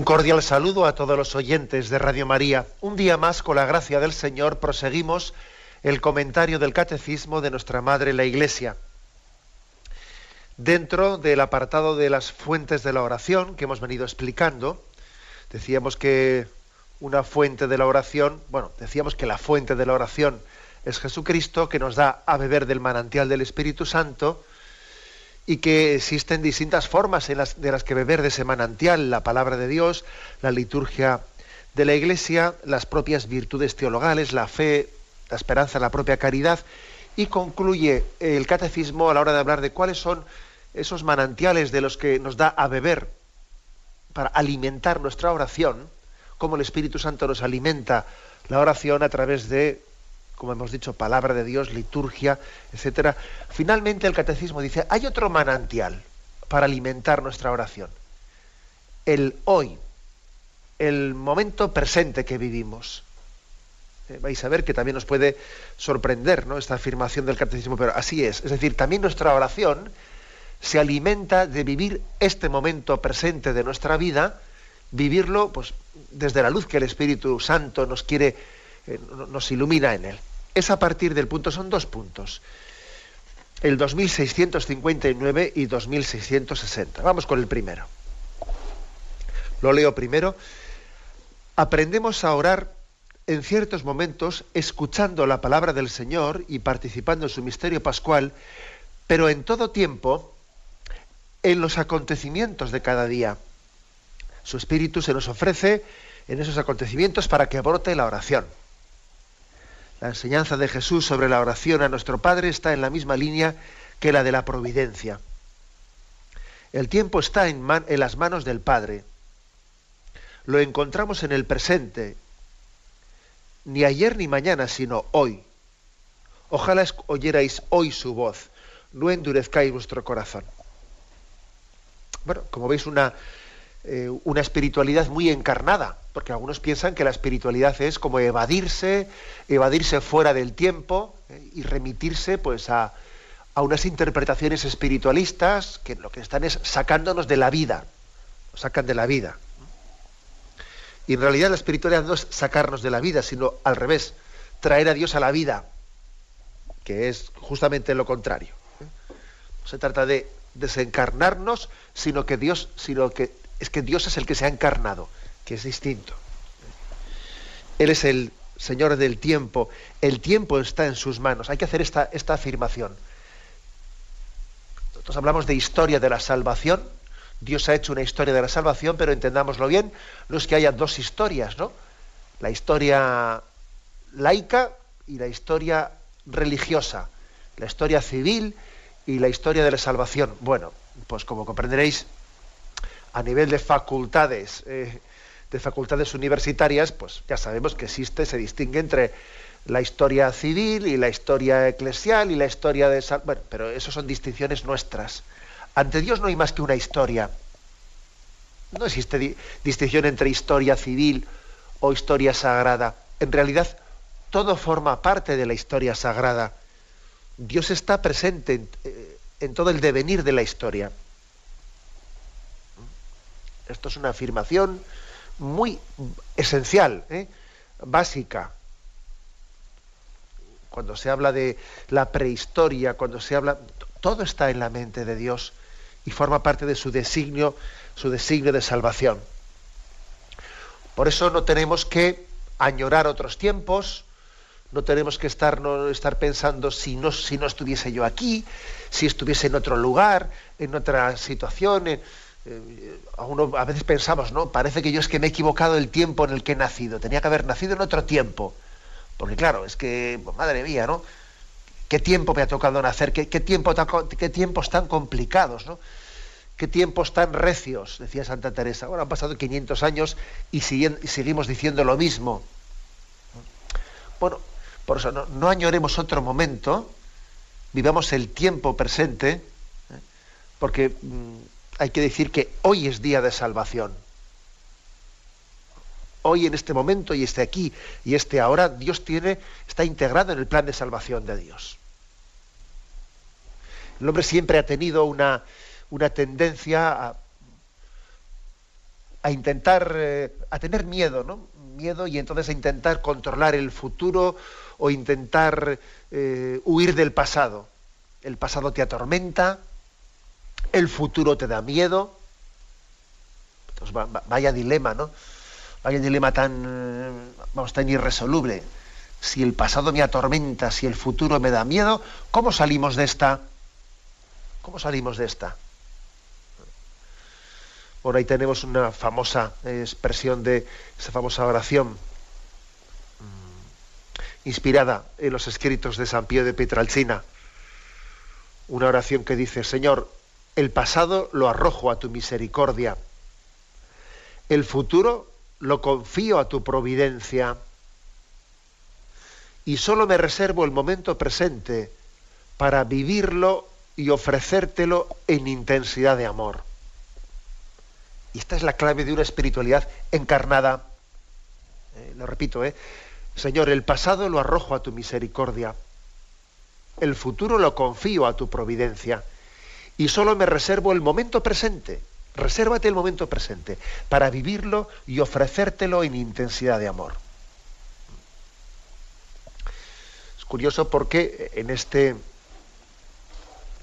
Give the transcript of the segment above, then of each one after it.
Un cordial saludo a todos los oyentes de Radio María. Un día más, con la gracia del Señor, proseguimos el comentario del Catecismo de nuestra Madre la Iglesia. Dentro del apartado de las fuentes de la oración que hemos venido explicando, decíamos que una fuente de la oración, bueno, decíamos que la fuente de la oración es Jesucristo, que nos da a beber del manantial del Espíritu Santo, y que existen distintas formas en las, de las que beber de ese manantial, la palabra de Dios, la liturgia de la Iglesia, las propias virtudes teologales, la fe, la esperanza, la propia caridad, y concluye el catecismo a la hora de hablar de cuáles son esos manantiales de los que nos da a beber para alimentar nuestra oración, cómo el Espíritu Santo nos alimenta la oración a través de como hemos dicho, palabra de Dios, liturgia, etcétera. Finalmente el catecismo dice, hay otro manantial para alimentar nuestra oración. El hoy, el momento presente que vivimos. Eh, vais a ver que también nos puede sorprender ¿no? esta afirmación del catecismo, pero así es. Es decir, también nuestra oración se alimenta de vivir este momento presente de nuestra vida, vivirlo pues, desde la luz que el Espíritu Santo nos quiere, eh, nos ilumina en él es a partir del punto, son dos puntos, el 2659 y 2660. Vamos con el primero. Lo leo primero. Aprendemos a orar en ciertos momentos escuchando la palabra del Señor y participando en su misterio pascual, pero en todo tiempo en los acontecimientos de cada día. Su espíritu se nos ofrece en esos acontecimientos para que brote la oración. La enseñanza de Jesús sobre la oración a nuestro Padre está en la misma línea que la de la providencia. El tiempo está en, las manos del Padre. Lo encontramos en el presente, ni ayer ni mañana, sino hoy. Ojalá oyerais hoy su voz, no endurezcáis vuestro corazón. Bueno, como veis, una, eh, una espiritualidad muy encarnada, porque algunos piensan que la espiritualidad es como evadirse, evadirse fuera del tiempo eh, y remitirse pues a, a, unas interpretaciones espiritualistas que lo que están es sacándonos de la vida, nos sacan de la vida. Y en realidad la espiritualidad no es sacarnos de la vida, sino al revés, traer a Dios a la vida, que es justamente lo contrario. No ¿eh? se trata de desencarnarnos, sino que Dios, sino que es que Dios es el que se ha encarnado, que es distinto. Él es el Señor del tiempo, el tiempo está en sus manos. Hay que hacer esta, esta afirmación. Nosotros hablamos de historia de la salvación, Dios ha hecho una historia de la salvación, pero entendámoslo bien, no es que haya dos historias, ¿no? La historia laica y la historia religiosa, la historia civil y la historia de la salvación. Bueno, pues como comprenderéis, a nivel de facultades, eh, de facultades universitarias, pues ya sabemos que existe, se distingue entre la historia civil y la historia eclesial y la historia de... Bueno, pero eso son distinciones nuestras. Ante Dios no hay más que una historia. No existe distinción entre historia civil o historia sagrada. En realidad, todo forma parte de la historia sagrada. Dios está presente en eh, todo el devenir de la historia. Esto es una afirmación muy esencial, ¿eh? básica. Cuando se habla de la prehistoria, cuando se habla, todo está en la mente de Dios y forma parte de su designio, su designio de salvación. Por eso no tenemos que añorar otros tiempos, no tenemos que estar, no, estar pensando si no, si no estuviese yo aquí, si estuviese en otro lugar, en otra situación. Eh, a, uno, a veces pensamos, ¿no? Parece que yo es que me he equivocado el tiempo en el que he nacido. Tenía que haber nacido en otro tiempo. Porque claro, es que, pues, madre mía, ¿no? ¿Qué tiempo me ha tocado nacer? ¿Qué, tiempo, qué tiempos tan complicados, ¿no? qué tiempos tan recios, decía Santa Teresa. Ahora han pasado 500 años y, seguimos diciendo lo mismo. Bueno, por eso no, añoremos otro momento, vivamos el tiempo presente, ¿eh? porque mm, hay que decir que hoy es día de salvación. Hoy en este momento y este aquí y este ahora, Dios tiene, está integrado en el plan de salvación de Dios. El hombre siempre ha tenido una, tendencia a, intentar, eh, a tener miedo, ¿no? Miedo y entonces a intentar controlar el futuro o intentar eh, huir del pasado. El pasado te atormenta, el futuro te da miedo. vaya dilema, ¿no? Vaya dilema tan, vamos, tan irresoluble. Si el pasado me atormenta, si el futuro me da miedo, ¿cómo salimos de esta? ¿Cómo salimos de esta? Bueno, ahí tenemos una famosa expresión de esa famosa oración mm, inspirada en los escritos de San Pío de Pietralcina. Una oración que dice, Señor, el pasado lo arrojo a tu misericordia, el futuro lo confío a tu providencia y solo me reservo el momento presente para vivirlo y ofrecértelo en intensidad de amor. Y esta es la clave de una espiritualidad encarnada. Eh, lo repito, ¿eh? Señor, el pasado lo arrojo a tu misericordia, el futuro lo confío a tu providencia y solo me reservo el momento presente. Resérvate el momento presente para vivirlo y ofrecértelo en intensidad de amor. Es curioso porque en este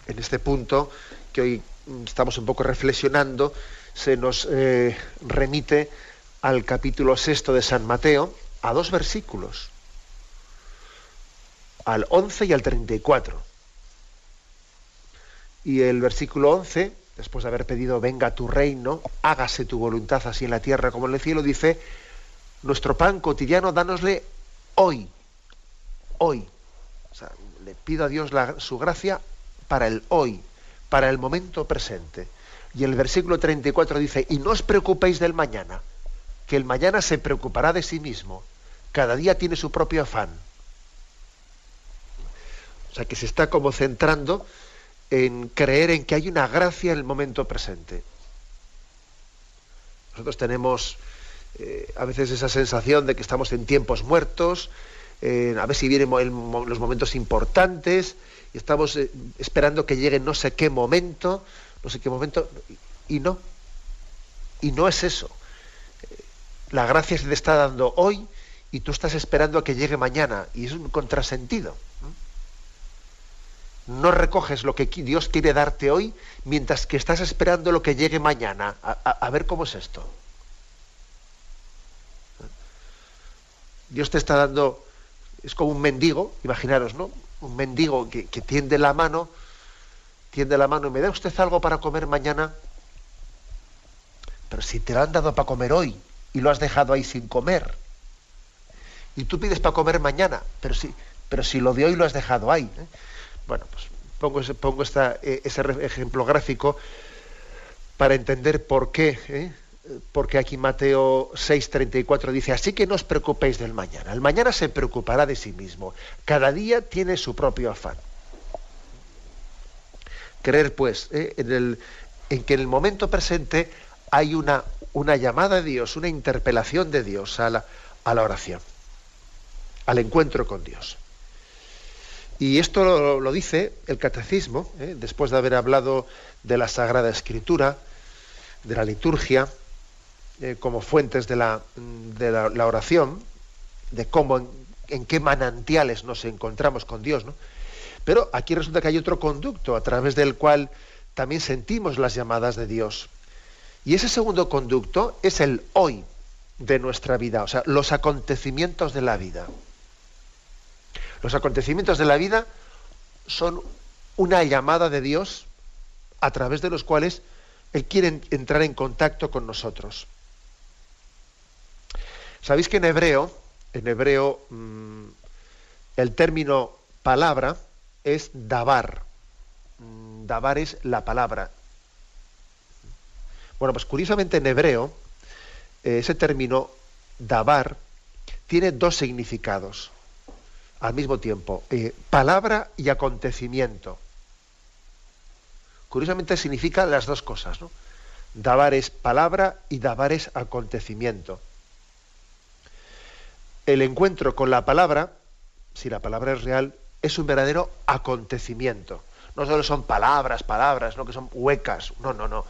en este punto que hoy estamos un poco reflexionando, se nos eh, remite al capítulo sexto de San Mateo, a dos versículos, al 11 y al 34. Y el versículo 11, después de haber pedido, venga tu reino, hágase tu voluntad así en la tierra como en el cielo, dice, nuestro pan cotidiano, dánosle hoy, hoy. Le pido a Dios su gracia para el hoy, para el momento presente. Y el versículo 34 dice, y no os preocupéis del mañana, que el mañana se preocupará de sí mismo. Cada día tiene su propio afán. O sea, que se está como centrando en creer en que hay una gracia en el momento presente. Nosotros tenemos eh, a veces esa sensación de que estamos en tiempos muertos, a ver si vienen los momentos importantes, y estamos eh, esperando que llegue no sé qué momento, no sé qué momento, y no. Y no es eso. La gracia se te está dando hoy y tú estás esperando a que llegue mañana, y es un contrasentido. No recoges lo que Dios quiere darte hoy mientras que estás esperando lo que llegue mañana. a ver cómo es esto. Dios te está dando, es como un mendigo, imaginaros, ¿no? un mendigo que, tiende la mano, tiende la mano y me da usted algo para comer mañana. Pero si te lo han dado para comer hoy y lo has dejado ahí sin comer, y tú pides para comer mañana, pero si, pero si lo de hoy lo has dejado ahí. ¿eh? Bueno, pues pongo, ese, pongo eh, ejemplo gráfico para entender por qué. ¿eh? porque aquí Mateo 6:34 dice, así que no os preocupéis del mañana, el mañana se preocupará de sí mismo, cada día tiene su propio afán. Creer pues ¿eh? en, en, que en el momento presente hay una, una, llamada de Dios, una interpelación de Dios a la, a la oración, al encuentro con Dios. Y esto lo, dice el catecismo, ¿eh? después de haber hablado de la Sagrada Escritura, de la liturgia, eh, como fuentes de, la, de la, oración, de cómo, en, qué manantiales nos encontramos con Dios, ¿no? Pero aquí resulta que hay otro conducto a través del cual también sentimos las llamadas de Dios. Y ese segundo conducto es el hoy de nuestra vida, o sea, los acontecimientos de la vida. Los acontecimientos de la vida son una llamada de Dios a través de los cuales Él quiere entrar en contacto con nosotros. Sabéis que en hebreo, en hebreo, mm, el término palabra es dabar. Mm, dabar es la palabra. Bueno, pues curiosamente en hebreo, eh, ese término dabar tiene dos significados al mismo tiempo, eh, palabra y acontecimiento. Curiosamente significa las dos cosas, ¿no? Dabar es palabra y dabar es acontecimiento. El encuentro con la palabra, si la palabra es real, es un verdadero acontecimiento. No solo son palabras, palabras, no que son huecas. No, no, no.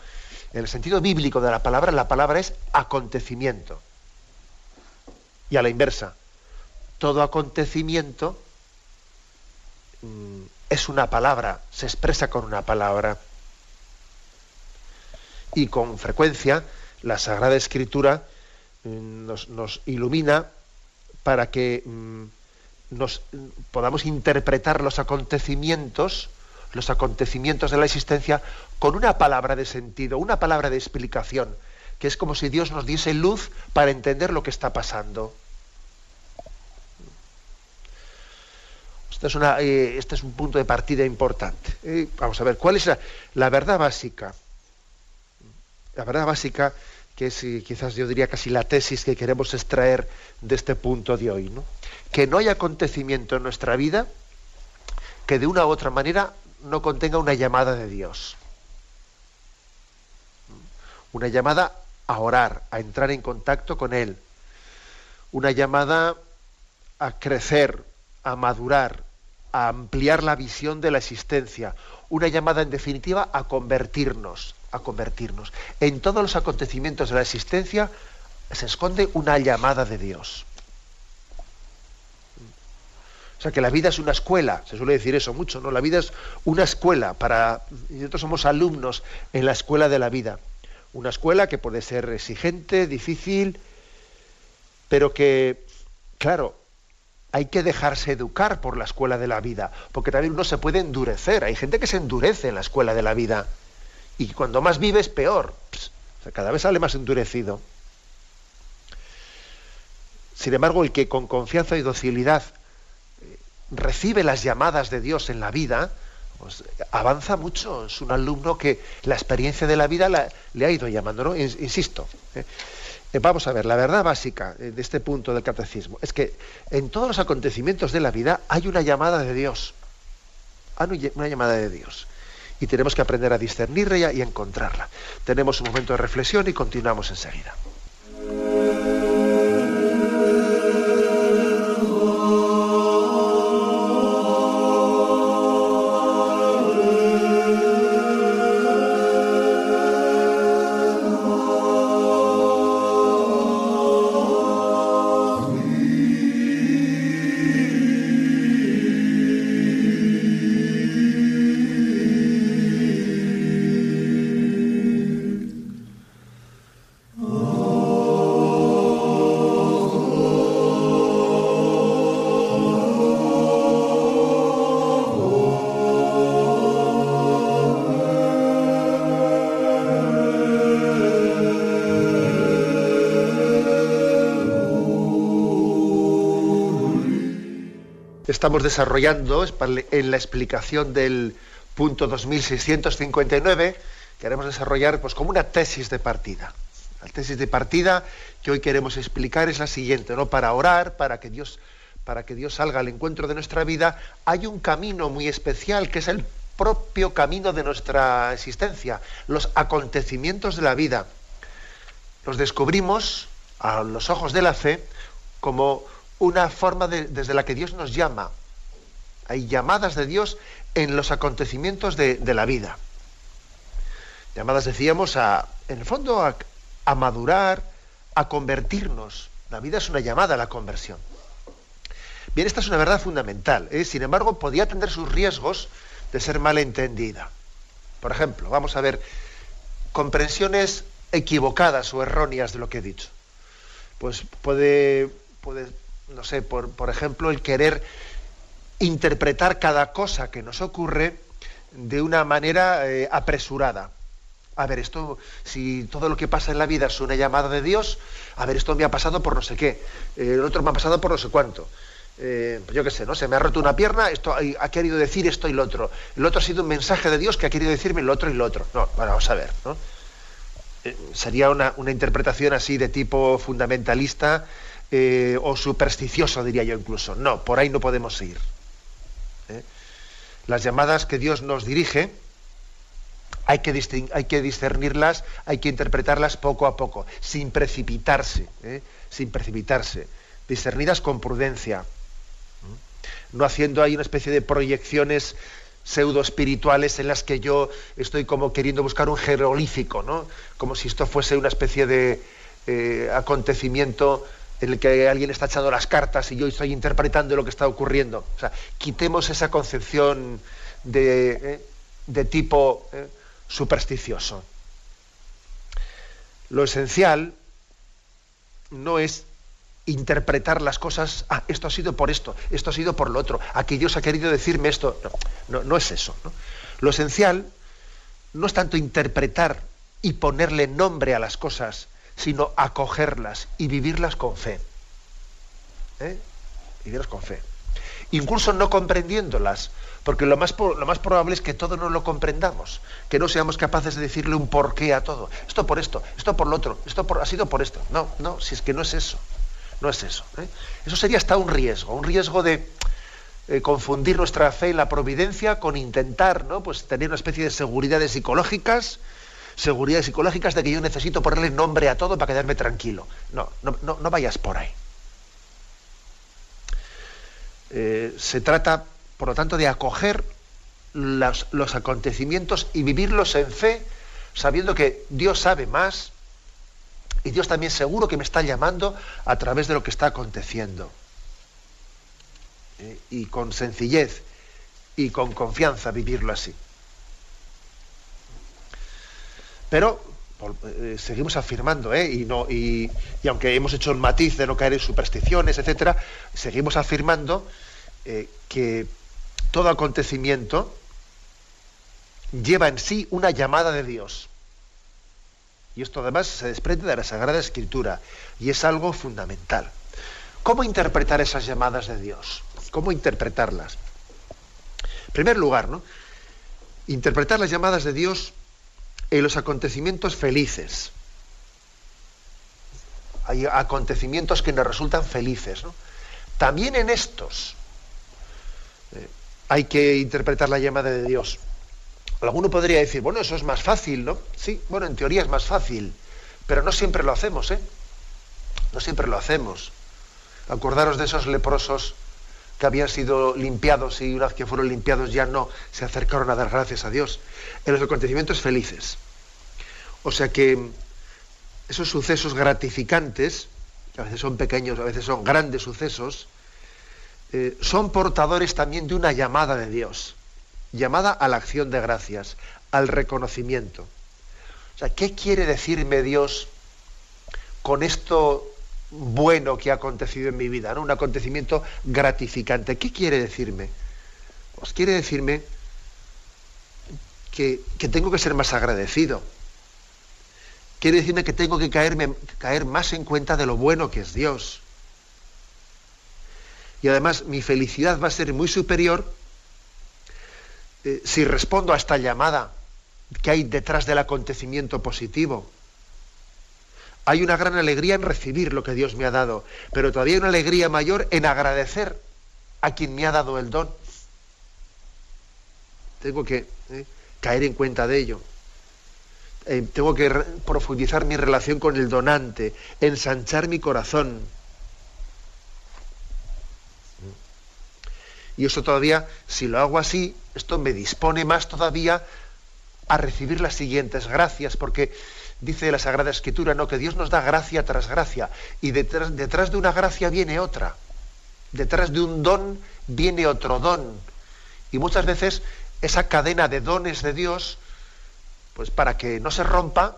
En el sentido bíblico de la palabra, la palabra es acontecimiento. Y a la inversa, todo acontecimiento mm, es una palabra, se expresa con una palabra. Y con frecuencia la Sagrada Escritura mm, nos, ilumina para que mm, nos podamos interpretar los acontecimientos, los acontecimientos de la existencia con una palabra de sentido, una palabra de explicación, que es como si Dios nos diese luz para entender lo que está pasando. Este, eh, este es, un punto de partida importante. Eh, vamos a ver, ¿cuál es la, verdad básica? La verdad básica, que es eh, quizás yo diría casi la tesis que queremos extraer de este punto de hoy, ¿no? Que no hay acontecimiento en nuestra vida que de una u otra manera no contenga una llamada de Dios. Una llamada a orar, a entrar en contacto con Él. Una llamada a crecer, a madurar, a ampliar la visión de la existencia, una llamada en definitiva a convertirnos, a convertirnos. En todos los acontecimientos de la existencia se esconde una llamada de Dios. O sea que la vida es una escuela, se suele decir eso mucho, ¿no? La vida es una escuela para nosotros somos alumnos en la escuela de la vida. Una escuela que puede ser exigente, difícil, pero que claro, hay que dejarse educar por la escuela de la vida, porque también uno se puede endurecer. Hay gente que se endurece en la escuela de la vida. Y cuando más vives, peor. cada vez sale más endurecido. Sin embargo, el que con confianza y docilidad eh, recibe las llamadas de Dios en la vida, pues avanza mucho. Es un alumno que la experiencia de la vida le ha ido llamando, ¿no? Insisto. ¿eh? Eh, vamos a ver, la verdad básica eh, de este punto del catecismo es que en todos los acontecimientos de la vida hay una llamada de Dios. Hay una llamada de Dios. Y tenemos que aprender a discernirla y a encontrarla. Tenemos un momento de reflexión y continuamos enseguida. Estamos desarrollando en la explicación del punto 2659, queremos desarrollar pues, como una tesis de partida. La tesis de partida que hoy queremos explicar es la siguiente, ¿no? Para orar, para que Dios, para que Dios salga al encuentro de nuestra vida, hay un camino muy especial que es el propio camino de nuestra existencia, los acontecimientos de la vida. Los descubrimos a los ojos de la fe como una forma desde la que Dios nos llama. Hay llamadas de Dios en los acontecimientos de, la vida. Llamadas, decíamos, a, en el fondo, a, madurar, a convertirnos. La vida es una llamada a la conversión. Bien, esta es una verdad fundamental. ¿eh? Sin embargo, podía tener sus riesgos de ser mal entendida. Por ejemplo, vamos a ver comprensiones equivocadas o erróneas de lo que he dicho. Pues puede no sé, por, por ejemplo, el querer interpretar cada cosa que nos ocurre de una manera eh, apresurada. A ver, esto, si todo lo que pasa en la vida es una llamada de Dios, a ver, esto me ha pasado por no sé qué, eh, el otro me ha pasado por no sé cuánto. Eh, yo qué sé, ¿no? Se me ha roto una pierna, esto ha, querido decir esto y lo otro. El otro ha sido un mensaje de Dios que ha querido decirme lo otro y lo otro. No, bueno, vamos a ver, ¿no? sería una, interpretación así de tipo fundamentalista eh, o supersticioso, diría yo incluso. No, por ahí no podemos ir. ¿eh? Las llamadas que Dios nos dirige, hay que, hay que, discernirlas, hay que interpretarlas poco a poco, sin precipitarse, sin precipitarse, discernidas con prudencia, no haciendo ahí una especie de proyecciones pseudo espirituales en las que yo estoy como queriendo buscar un jeroglífico, ¿no? Como si esto fuese una especie de eh, acontecimiento en el que alguien está echando las cartas y yo estoy interpretando lo que está ocurriendo. O sea, quitemos esa concepción de, eh, tipo eh, supersticioso. Lo esencial no es interpretar las cosas, ah, esto ha sido por esto, esto ha sido por lo otro, aquí Dios ha querido decirme esto. No, no, es eso. Lo esencial no es tanto interpretar y ponerle nombre a las cosas, sino acogerlas y vivirlas con fe. ¿Eh? Vivirlas con fe. Incluso no comprendiéndolas, porque lo más, lo más probable es que todo no lo comprendamos, que no seamos capaces de decirle un porqué a todo. Esto por esto, esto por lo otro, esto por, ha sido por esto. No, no, si es que no es eso. No es eso. ¿eh? Eso sería hasta un riesgo, un riesgo de eh, confundir nuestra fe en la providencia con intentar ¿no? pues tener una especie de seguridades psicológicas, seguridades psicológicas de que yo necesito ponerle nombre a todo para quedarme tranquilo. No, no, no, vayas por ahí. Eh, se trata, por lo tanto, de acoger los acontecimientos y vivirlos en fe, sabiendo que Dios sabe más, y Dios también seguro que me está llamando a través de lo que está aconteciendo. Eh, y con sencillez y con confianza vivirlo así. Pero eh, seguimos afirmando, ¿eh? y, no, y, aunque hemos hecho el matiz de no caer en supersticiones, etcétera, seguimos afirmando que todo acontecimiento lleva en sí una llamada de Dios. Y esto además se desprende de la Sagrada Escritura y es algo fundamental. ¿Cómo interpretar esas llamadas de Dios? ¿Cómo interpretarlas? En primer lugar, ¿no? interpretar las llamadas de Dios en los acontecimientos felices. Hay acontecimientos que nos resultan felices. También en estos eh, hay que interpretar la llamada de Dios. Alguno podría decir, bueno, eso es más fácil, ¿no? Sí, bueno, en teoría es más fácil, pero no siempre lo hacemos, ¿eh? No siempre lo hacemos. Acordaros de esos leprosos que habían sido limpiados y una vez que fueron limpiados ya no se acercaron a dar gracias a Dios. En los acontecimientos felices. O sea que esos sucesos gratificantes, que a veces son pequeños, a veces son grandes sucesos, eh, son portadores también de una llamada de Dios llamada a la acción de gracias, al reconocimiento. O sea, ¿qué quiere decirme Dios con esto bueno que ha acontecido en mi vida? ¿no? Un acontecimiento gratificante. ¿Qué quiere decirme? Pues quiere decirme que, tengo que ser más agradecido. Quiere decirme que tengo que caerme, caer más en cuenta de lo bueno que es Dios. Y además mi felicidad va a ser muy superior eh, si respondo a esta llamada que hay detrás del acontecimiento positivo. Hay una gran alegría en recibir lo que Dios me ha dado, pero todavía hay una alegría mayor en agradecer a quien me ha dado el don. Tengo que eh, caer en cuenta de ello. Eh, tengo que profundizar mi relación con el donante, ensanchar mi corazón. Y eso todavía, si lo hago así, esto me dispone más todavía a recibir las siguientes gracias, porque dice la Sagrada Escritura, ¿no? que Dios nos da gracia tras gracia, y detrás, detrás de una gracia viene otra, detrás de un don viene otro don. Y muchas veces esa cadena de dones de Dios, pues para que no se rompa,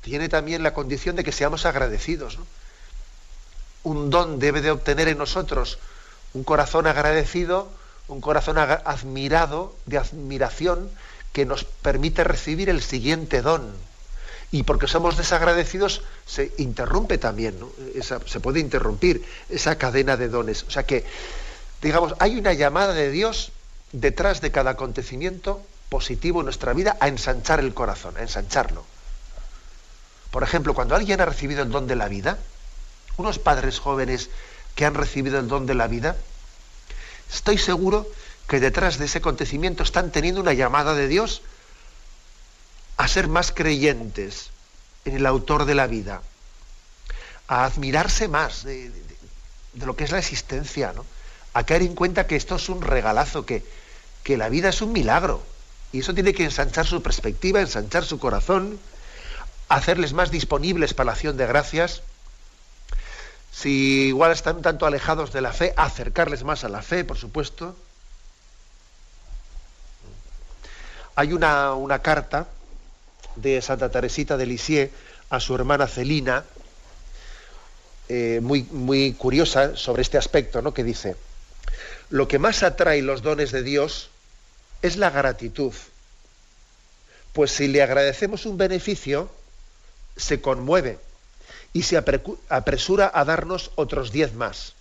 tiene también la condición de que seamos agradecidos. Un don debe de obtener en nosotros un corazón agradecido, un corazón admirado, de admiración, que nos permite recibir el siguiente don. Y porque somos desagradecidos, se interrumpe también, se puede interrumpir esa cadena de dones. O sea que, digamos, hay una llamada de Dios detrás de cada acontecimiento positivo en nuestra vida a ensanchar el corazón, a ensancharlo. Por ejemplo, cuando alguien ha recibido el don de la vida, unos padres jóvenes que han recibido el don de la vida, estoy seguro que detrás de ese acontecimiento están teniendo una llamada de Dios a ser más creyentes en el autor de la vida, a admirarse más de, lo que es la existencia, ¿no? a caer en cuenta que esto es un regalazo, que, que la vida es un milagro. Y eso tiene que ensanchar su perspectiva, ensanchar su corazón, hacerles más disponibles para la acción de gracias. Si igual están tanto alejados de la fe, acercarles más a la fe, por supuesto. Hay una, una carta de Santa Teresita de Lisieux a su hermana Celina, eh, muy, muy curiosa sobre este aspecto, ¿no? que dice, lo que más atrae los dones de Dios es la gratitud. Pues si le agradecemos un beneficio, se conmueve y se apresura a darnos otros diez más.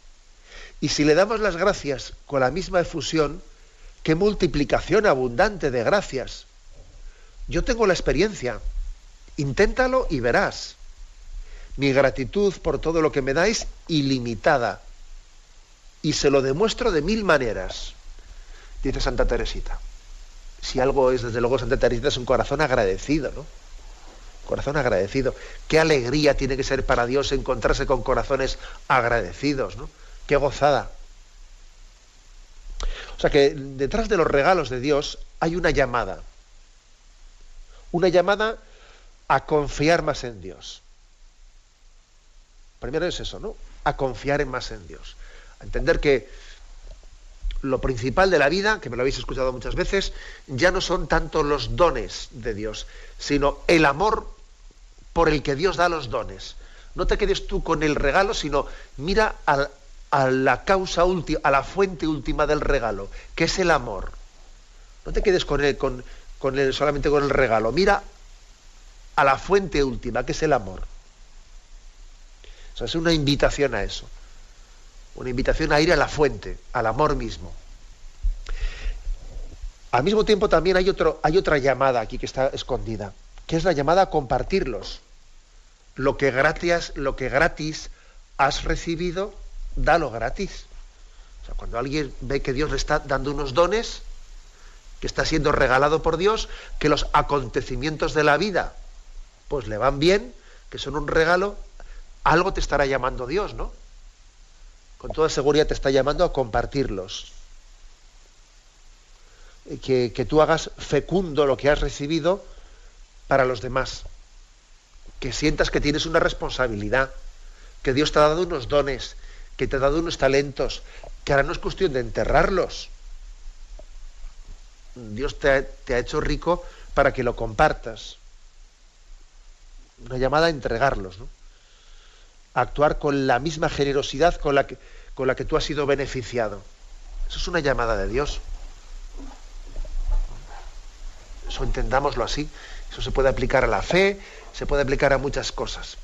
Y si le damos las gracias con la misma efusión, qué multiplicación abundante de gracias. Yo tengo la experiencia. Inténtalo y verás. Mi gratitud por todo lo que me dais ilimitada y se lo demuestro de mil maneras, dice Santa Teresita. Si algo es, desde luego, Santa Teresita es un corazón agradecido, ¿no? Corazón agradecido. Qué alegría tiene que ser para Dios encontrarse con corazones agradecidos, ¿no? Qué gozada. O sea que detrás de los regalos de Dios hay una llamada. Una llamada a confiar más en Dios. Primero es eso, ¿no? A confiar más en Dios entender que lo principal de la vida, que me lo habéis escuchado muchas veces, ya no son tanto los dones de Dios, sino el amor por el que Dios da los dones. No te quedes tú con el regalo, sino mira a la causa última, a la fuente última del regalo, que es el amor. No te quedes con él, con, con solamente con el regalo. Mira a la fuente última, que es el amor. O sea, es una invitación a eso una invitación a ir a la fuente, al amor mismo. Al mismo tiempo también hay, otro, hay otra llamada aquí que está escondida, que es la llamada a compartirlos. Lo que gratis, lo que gratis has recibido, dalo gratis. O sea, cuando alguien ve que Dios le está dando unos dones, que está siendo regalado por Dios, que los acontecimientos de la vida pues le van bien, que son un regalo, algo te estará llamando Dios, ¿no? con toda seguridad te está llamando a compartirlos. Que, que, tú hagas fecundo lo que has recibido para los demás. Que sientas que tienes una responsabilidad, que Dios te ha dado unos dones, que te ha dado unos talentos, que ahora no es cuestión de enterrarlos. Dios te ha, hecho rico para que lo compartas. Una llamada a entregarlos. ¿no? actuar con la misma generosidad con la que, con la que tú has sido beneficiado. Eso es una llamada de Dios. Eso entendámoslo así. Eso se puede aplicar a la fe, se puede aplicar a muchas cosas.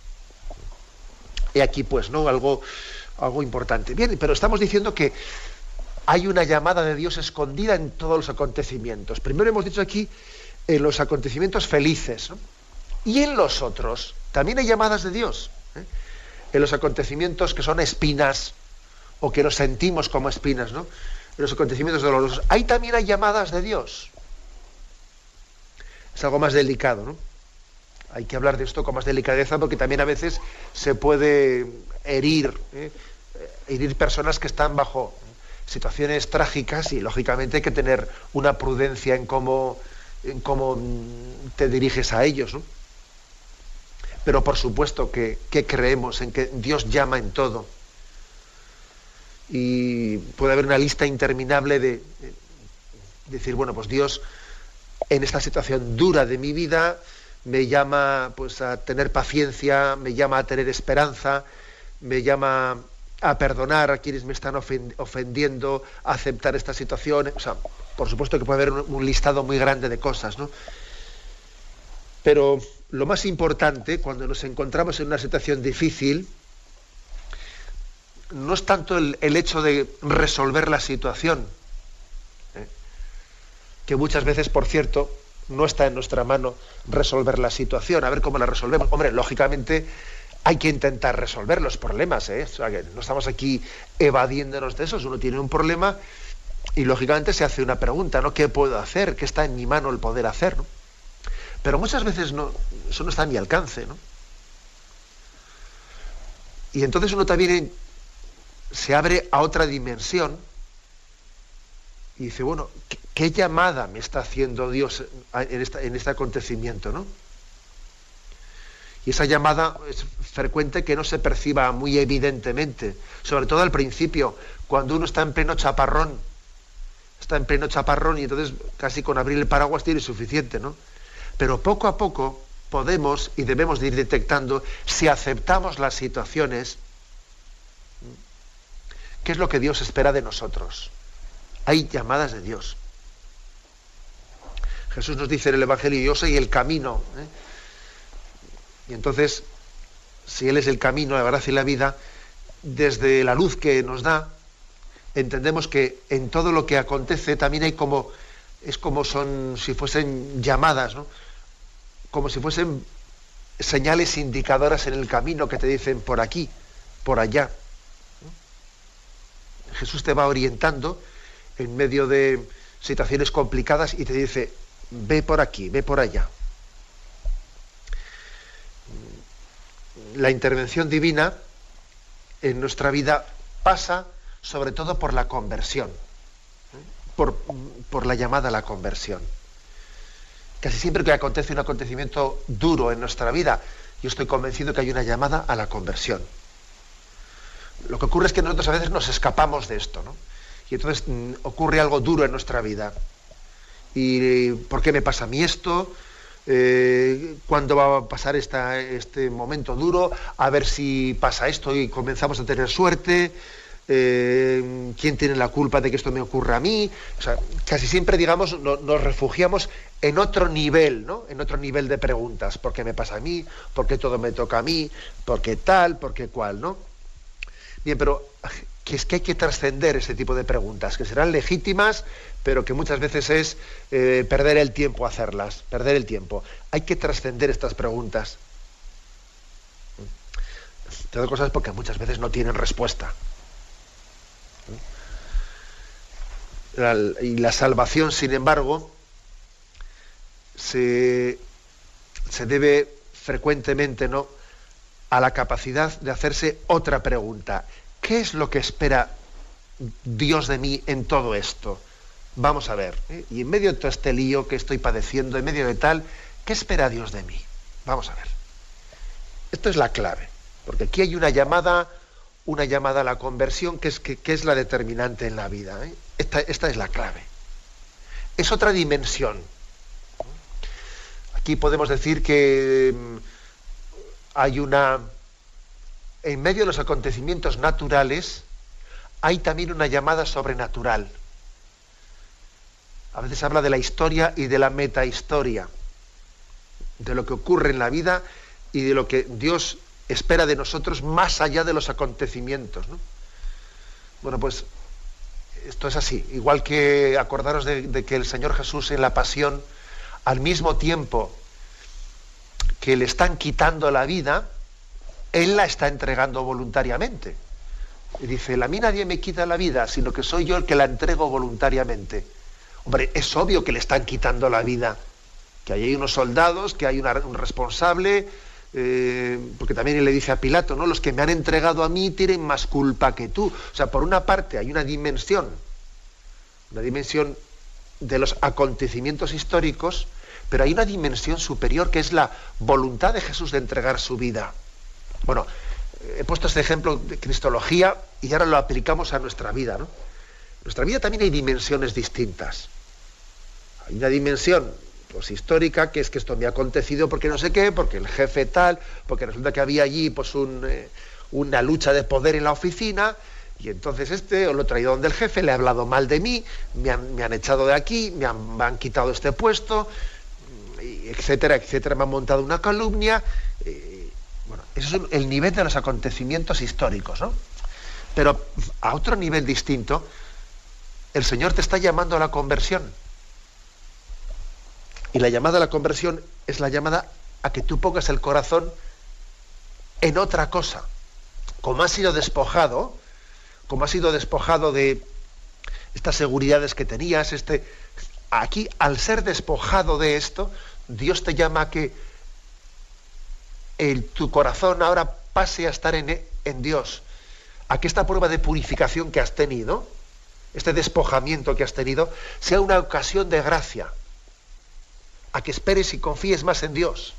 Y aquí, pues, ¿no? Algo, algo importante. Bien, pero estamos diciendo que hay una llamada de Dios escondida en todos los acontecimientos. Primero hemos dicho aquí en los acontecimientos felices. Y en los otros también hay llamadas de Dios. ¿eh? en los acontecimientos que son espinas o que los sentimos como espinas, ¿no? En los acontecimientos dolorosos. Ahí también hay llamadas de Dios. Es algo más delicado, ¿no? Hay que hablar de esto con más delicadeza porque también a veces se puede herir, ¿eh? herir personas que están bajo situaciones trágicas y lógicamente hay que tener una prudencia en cómo, cómo te diriges a ellos, ¿no? pero por supuesto que, creemos en que Dios llama en todo. Y puede haber una lista interminable de, decir, bueno, pues Dios en esta situación dura de mi vida me llama pues a tener paciencia, me llama a tener esperanza, me llama a perdonar a quienes me están ofendiendo, a aceptar esta situación. O sea, por supuesto que puede haber un, listado muy grande de cosas, ¿no? Pero lo más importante cuando nos encontramos en una situación difícil no es tanto el, hecho de resolver la situación, ¿eh? que muchas veces, por cierto, no está en nuestra mano resolver la situación, a ver cómo la resolvemos. Hombre, lógicamente hay que intentar resolver los problemas, ¿eh? no estamos aquí evadiéndonos de eso. Uno tiene un problema y lógicamente se hace una pregunta, ¿no? ¿Qué puedo hacer? ¿Qué está en mi mano el poder hacer? Pero muchas veces no, eso no está a mi alcance, ¿no? Y entonces uno también se abre a otra dimensión y dice, bueno, ¿qué, llamada me está haciendo Dios en, en este acontecimiento, ¿no? Y esa llamada es frecuente que no se perciba muy evidentemente, sobre todo al principio, cuando uno está en pleno chaparrón, está en pleno chaparrón y entonces casi con abrir el paraguas tiene suficiente, ¿no? Pero poco a poco podemos y debemos de ir detectando si aceptamos las situaciones, qué es lo que Dios espera de nosotros. Hay llamadas de Dios. Jesús nos dice en el Evangelio, yo soy el camino. ¿eh? Y entonces, si Él es el camino, la verdad y la vida, desde la luz que nos da, entendemos que en todo lo que acontece también hay como, es como son, si fuesen llamadas, ¿no? como si fuesen señales indicadoras en el camino que te dicen por aquí, por allá. Jesús te va orientando en medio de situaciones complicadas y te dice, ve por aquí, ve por allá. La intervención divina en nuestra vida pasa sobre todo por la conversión, por, por la llamada a la conversión. Casi siempre que acontece un acontecimiento duro en nuestra vida, yo estoy convencido que hay una llamada a la conversión. Lo que ocurre es que nosotros a veces nos escapamos de esto, ¿no? Y entonces mm, ocurre algo duro en nuestra vida. ¿Y por qué me pasa a mí esto? Eh, ¿Cuándo va a pasar este momento duro? A ver si pasa esto y comenzamos a tener suerte. Eh, quién tiene la culpa de que esto me ocurra a mí. O sea, casi siempre, digamos, nos refugiamos en otro nivel, ¿no? En otro nivel de preguntas. ¿Por qué me pasa a mí? ¿Por qué todo me toca a mí? ¿Por qué tal? ¿Por qué cual? ¿No? Bien, pero que es que hay que trascender ese tipo de preguntas, que serán legítimas, pero que muchas veces es eh, perder el tiempo hacerlas, perder el tiempo. Hay que trascender estas preguntas. Todas cosas porque muchas veces no tienen respuesta. y la salvación, sin embargo, se, debe frecuentemente ¿no? a la capacidad de hacerse otra pregunta. ¿Qué es lo que espera Dios de mí en todo esto? Vamos a ver. ¿eh? Y en medio de todo este lío que estoy padeciendo, en medio de tal, ¿qué espera Dios de mí? Vamos a ver. Esto es la clave. Porque aquí hay una llamada, una llamada a la conversión que es, que, es la determinante en la vida. ¿eh? Esta, esta es la clave. Es otra dimensión Aquí podemos decir que mm, hay una, en medio de los acontecimientos naturales, hay también una llamada sobrenatural. A veces habla de la historia y de la metahistoria, de lo que ocurre en la vida y de lo que Dios espera de nosotros más allá de los acontecimientos. Bueno, pues esto es así. Igual que acordaros de que el Señor Jesús en la pasión al mismo tiempo que le están quitando la vida, Él la está entregando voluntariamente. Y dice, a mí nadie me quita la vida, sino que soy yo el que la entrego voluntariamente. Hombre, es obvio que le están quitando la vida, que hay unos soldados, que hay un responsable, eh, porque también le dice a Pilato, ¿no? Los que me han entregado a mí tienen más culpa que tú. O sea, por una parte hay una dimensión, una dimensión de los acontecimientos históricos, pero hay una dimensión superior que es la voluntad de Jesús de entregar su vida. Bueno, he puesto este ejemplo de cristología y ahora lo aplicamos a nuestra vida. ¿no? Nuestra vida también hay dimensiones distintas. Hay una dimensión pues, histórica, que es que esto me ha acontecido porque no sé qué, porque el jefe tal, porque resulta que había allí pues, eh, una lucha de poder en la oficina, y entonces este lo he traído donde el jefe, le ha hablado mal de mí, me han, echado de aquí, me han, quitado este puesto, etcétera, etcétera, me han montado una calumnia. Eh, bueno, eso es el nivel de los acontecimientos históricos, ¿no? Pero a otro nivel distinto, el Señor te está llamando a la conversión. Y la llamada a la conversión es la llamada a que tú pongas el corazón en otra cosa. Como has sido despojado, como has sido despojado de estas seguridades que tenías, este, aquí al ser despojado de esto, Dios te llama a que el, tu corazón ahora pase a estar en, en Dios, a que esta prueba de purificación que has tenido, este despojamiento que has tenido, sea una ocasión de gracia, a que esperes y confíes más en Dios.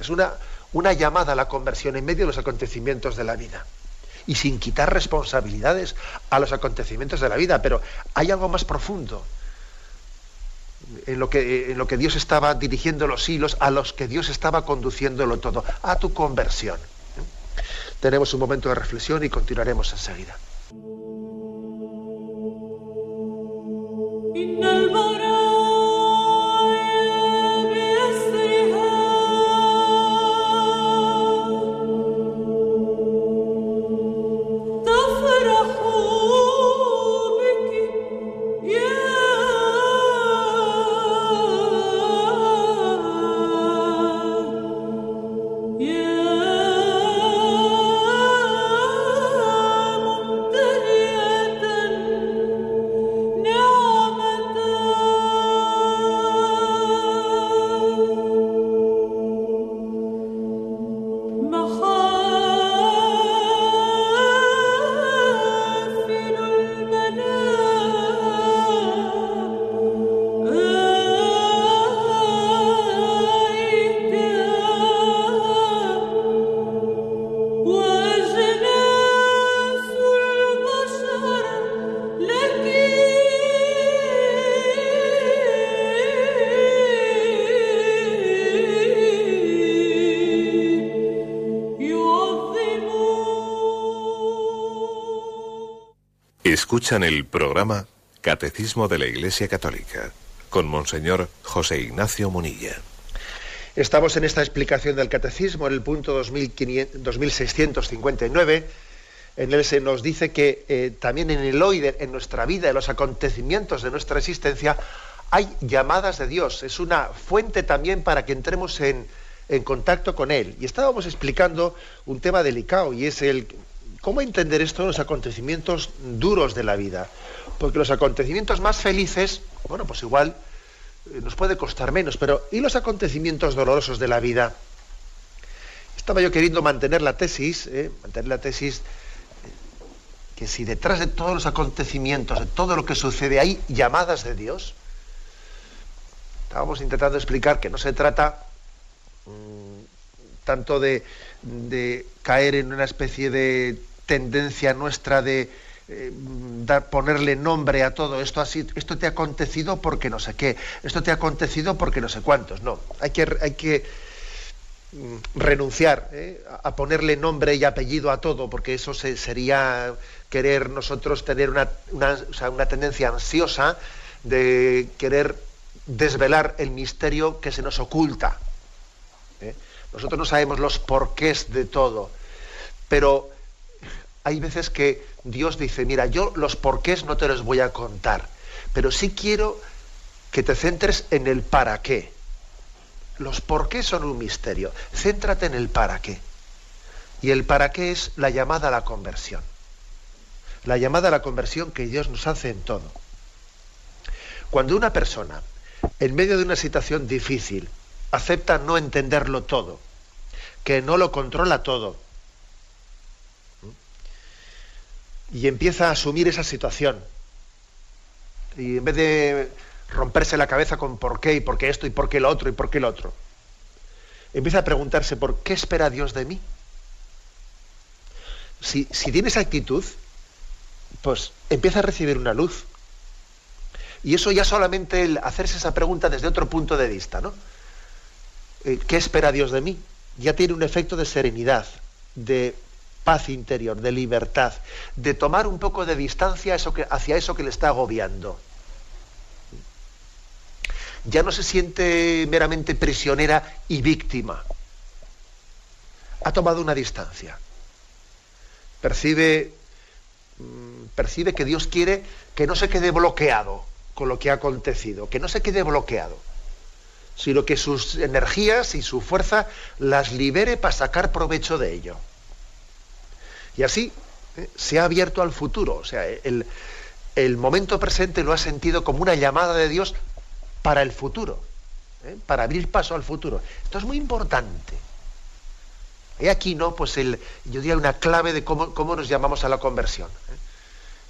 Es una, una llamada a la conversión en medio de los acontecimientos de la vida y sin quitar responsabilidades a los acontecimientos de la vida, pero hay algo más profundo en lo que, en lo que Dios estaba dirigiendo los hilos, a los que Dios estaba conduciéndolo todo, a tu conversión. Tenemos un momento de reflexión y continuaremos enseguida. In Escuchan el programa Catecismo de la Iglesia Católica con Monseñor José Ignacio Munilla. Estamos en esta explicación del Catecismo, en el punto 2659. En él se nos dice que eh, también en el hoy, en nuestra vida, en los acontecimientos de nuestra existencia, hay llamadas de Dios. Es una fuente también para que entremos en, en contacto con Él. Y estábamos explicando un tema delicado y es el ¿Cómo entender esto en los acontecimientos duros de la vida? Porque los acontecimientos más felices, bueno, pues igual eh, nos puede costar menos, pero ¿y los acontecimientos dolorosos de la vida? Estaba yo queriendo mantener la tesis, eh, mantener la tesis que si detrás de todos los acontecimientos, de todo lo que sucede hay llamadas de Dios, estábamos intentando explicar que no se trata mm, tanto de, caer en una especie de tendencia nuestra de eh, ponerle nombre a todo esto así, esto te ha acontecido porque no sé qué, esto te ha acontecido porque no sé cuántos. No, hay que, hay que mm, renunciar eh, a ponerle nombre y apellido a todo, porque eso sería querer nosotros tener una, una, tendencia ansiosa de querer desvelar el misterio que se nos oculta. ¿eh? Nosotros no sabemos los porqués de todo, pero hay veces que Dios dice, mira, yo los porqués no te los voy a contar, pero sí quiero que te centres en el para qué. Los porqués son un misterio. Céntrate en el para qué. Y el para qué es la llamada a la conversión. La llamada a la conversión que Dios nos hace en todo. Cuando una persona, en medio de una situación difícil, acepta no entenderlo todo, que no lo controla todo, y empieza a asumir esa situación. Y en vez de romperse la cabeza con por qué y por qué esto y por qué lo otro y por qué lo otro, empieza a preguntarse por qué espera Dios de mí. Si, si tiene esa actitud, pues empieza a recibir una luz. Y eso ya solamente el hacerse esa pregunta desde otro punto de vista, ¿no? Eh, ¿Qué espera Dios de mí? Ya tiene un efecto de serenidad, de paz interior, de libertad, de tomar un poco de distancia hacia eso que le está agobiando. Ya no se siente meramente prisionera y víctima. Ha tomado una distancia. Percibe, mm, percibe que Dios quiere que no se quede bloqueado con lo que ha acontecido, que no se quede bloqueado, sino que sus energías y su fuerza las libere para sacar provecho de ello. Y así ¿eh? se ha abierto al futuro, o sea, el, el momento presente lo ha sentido como una llamada de Dios para el futuro, ¿eh? para abrir paso al futuro. Esto es muy importante. He aquí, ¿no? Pues el, yo diría una clave de cómo, cómo nos llamamos a la conversión. ¿eh?